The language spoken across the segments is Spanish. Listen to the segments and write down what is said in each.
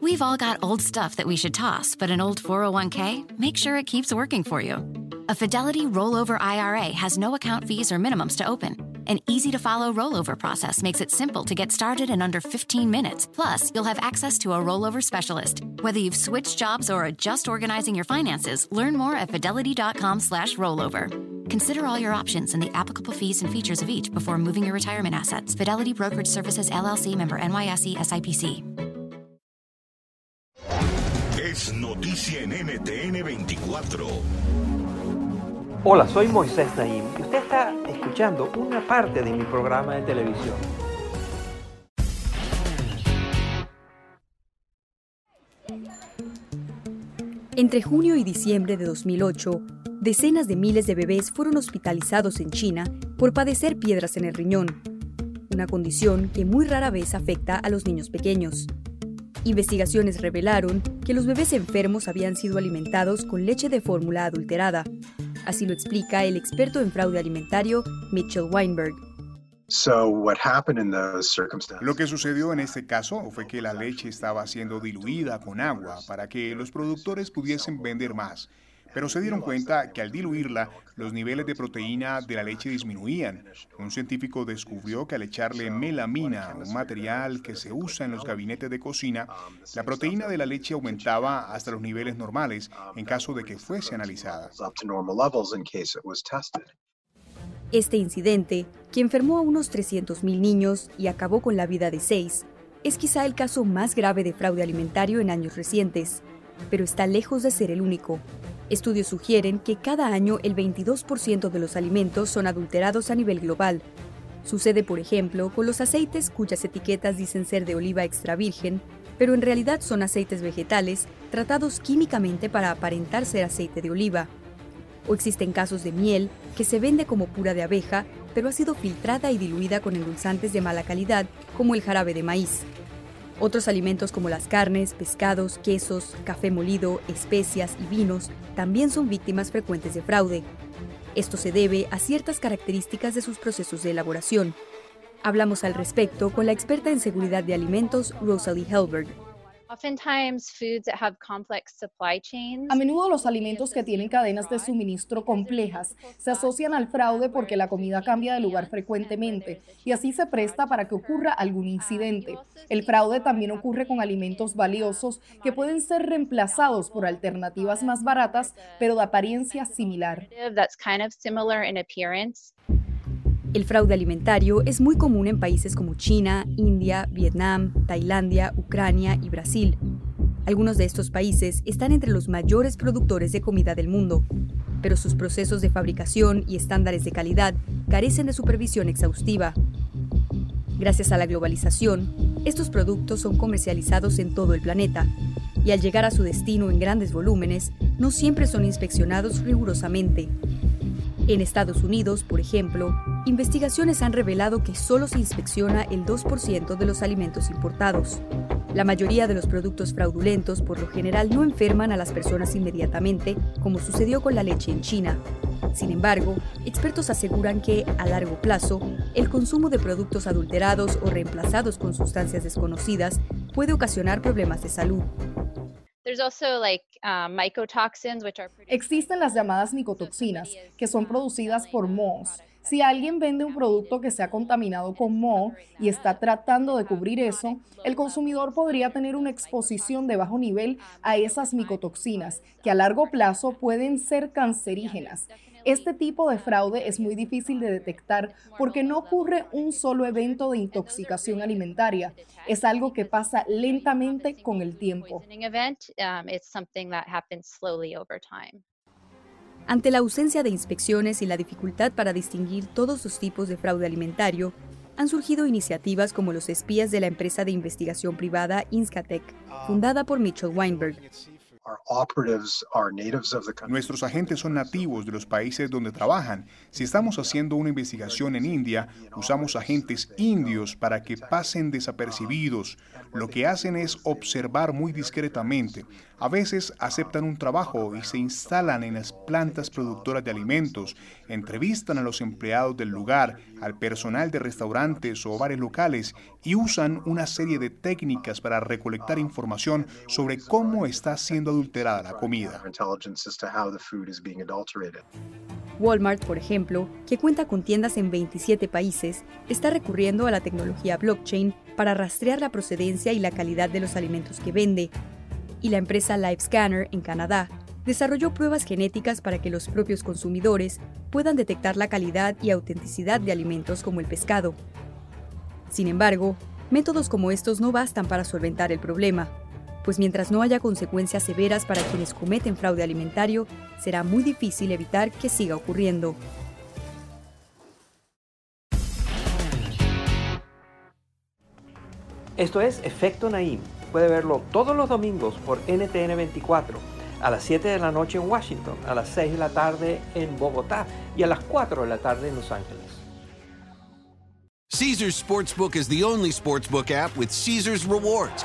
We've all got old stuff that we should toss, but an old 401k, make sure it keeps working for you. A Fidelity Rollover IRA has no account fees or minimums to open. An easy to follow rollover process makes it simple to get started in under 15 minutes. Plus, you'll have access to a rollover specialist. Whether you've switched jobs or are just organizing your finances, learn more at fidelity.com/slash rollover. Consider all your options and the applicable fees and features of each before moving your retirement assets. Fidelity Brokerage Services LLC member NYSE SIPC. Noticia en NTN 24. Hola, soy Moisés Naim y usted está escuchando una parte de mi programa de televisión. Entre junio y diciembre de 2008, decenas de miles de bebés fueron hospitalizados en China por padecer piedras en el riñón, una condición que muy rara vez afecta a los niños pequeños. Investigaciones revelaron que los bebés enfermos habían sido alimentados con leche de fórmula adulterada. Así lo explica el experto en fraude alimentario Mitchell Weinberg. Lo que sucedió en este caso fue que la leche estaba siendo diluida con agua para que los productores pudiesen vender más pero se dieron cuenta que al diluirla, los niveles de proteína de la leche disminuían. Un científico descubrió que al echarle melamina, un material que se usa en los gabinetes de cocina, la proteína de la leche aumentaba hasta los niveles normales en caso de que fuese analizada. Este incidente, que enfermó a unos 300.000 niños y acabó con la vida de seis, es quizá el caso más grave de fraude alimentario en años recientes, pero está lejos de ser el único. Estudios sugieren que cada año el 22% de los alimentos son adulterados a nivel global. Sucede, por ejemplo, con los aceites cuyas etiquetas dicen ser de oliva extra virgen, pero en realidad son aceites vegetales tratados químicamente para aparentar ser aceite de oliva. O existen casos de miel que se vende como pura de abeja, pero ha sido filtrada y diluida con endulzantes de mala calidad, como el jarabe de maíz. Otros alimentos como las carnes, pescados, quesos, café molido, especias y vinos también son víctimas frecuentes de fraude. Esto se debe a ciertas características de sus procesos de elaboración. Hablamos al respecto con la experta en seguridad de alimentos Rosalie Helberg. A menudo los alimentos que tienen cadenas de suministro complejas se asocian al fraude porque la comida cambia de lugar frecuentemente y así se presta para que ocurra algún incidente. El fraude también ocurre con alimentos valiosos que pueden ser reemplazados por alternativas más baratas pero de apariencia similar. El fraude alimentario es muy común en países como China, India, Vietnam, Tailandia, Ucrania y Brasil. Algunos de estos países están entre los mayores productores de comida del mundo, pero sus procesos de fabricación y estándares de calidad carecen de supervisión exhaustiva. Gracias a la globalización, estos productos son comercializados en todo el planeta, y al llegar a su destino en grandes volúmenes, no siempre son inspeccionados rigurosamente. En Estados Unidos, por ejemplo, investigaciones han revelado que solo se inspecciona el 2% de los alimentos importados. La mayoría de los productos fraudulentos por lo general no enferman a las personas inmediatamente, como sucedió con la leche en China. Sin embargo, expertos aseguran que, a largo plazo, el consumo de productos adulterados o reemplazados con sustancias desconocidas puede ocasionar problemas de salud. Um, Existen las llamadas micotoxinas, que son producidas por mohos. Si alguien vende un producto que se ha contaminado con moho y está tratando de cubrir eso, el consumidor podría tener una exposición de bajo nivel a esas micotoxinas, que a largo plazo pueden ser cancerígenas. Este tipo de fraude es muy difícil de detectar porque no ocurre un solo evento de intoxicación alimentaria. Es algo que pasa lentamente con el tiempo. Ante la ausencia de inspecciones y la dificultad para distinguir todos los tipos de fraude alimentario, han surgido iniciativas como los espías de la empresa de investigación privada Inscatec, fundada por Mitchell Weinberg, Nuestros agentes son nativos de los países donde trabajan. Si estamos haciendo una investigación en India, usamos agentes indios para que pasen desapercibidos. Lo que hacen es observar muy discretamente. A veces aceptan un trabajo y se instalan en las plantas productoras de alimentos, entrevistan a los empleados del lugar, al personal de restaurantes o bares locales y usan una serie de técnicas para recolectar información sobre cómo está siendo adulterada la comida. Walmart, por ejemplo, que cuenta con tiendas en 27 países, está recurriendo a la tecnología blockchain para rastrear la procedencia y la calidad de los alimentos que vende. Y la empresa LiveScanner en Canadá desarrolló pruebas genéticas para que los propios consumidores puedan detectar la calidad y autenticidad de alimentos como el pescado. Sin embargo, métodos como estos no bastan para solventar el problema pues mientras no haya consecuencias severas para quienes cometen fraude alimentario, será muy difícil evitar que siga ocurriendo. Esto es Efecto Naim. Puede verlo todos los domingos por NTN 24, a las 7 de la noche en Washington, a las 6 de la tarde en Bogotá y a las 4 de la tarde en Los Ángeles. Caesars Sportsbook is the only sportsbook app with Caesars Rewards.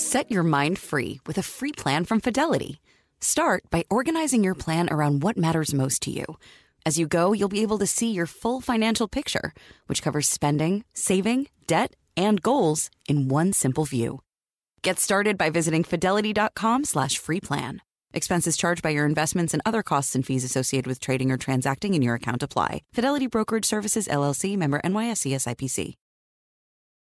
Set your mind free with a free plan from Fidelity. Start by organizing your plan around what matters most to you. As you go, you'll be able to see your full financial picture, which covers spending, saving, debt, and goals in one simple view. Get started by visiting fidelity.com slash free plan. Expenses charged by your investments and other costs and fees associated with trading or transacting in your account apply. Fidelity Brokerage Services, LLC, member NYSE SIPC.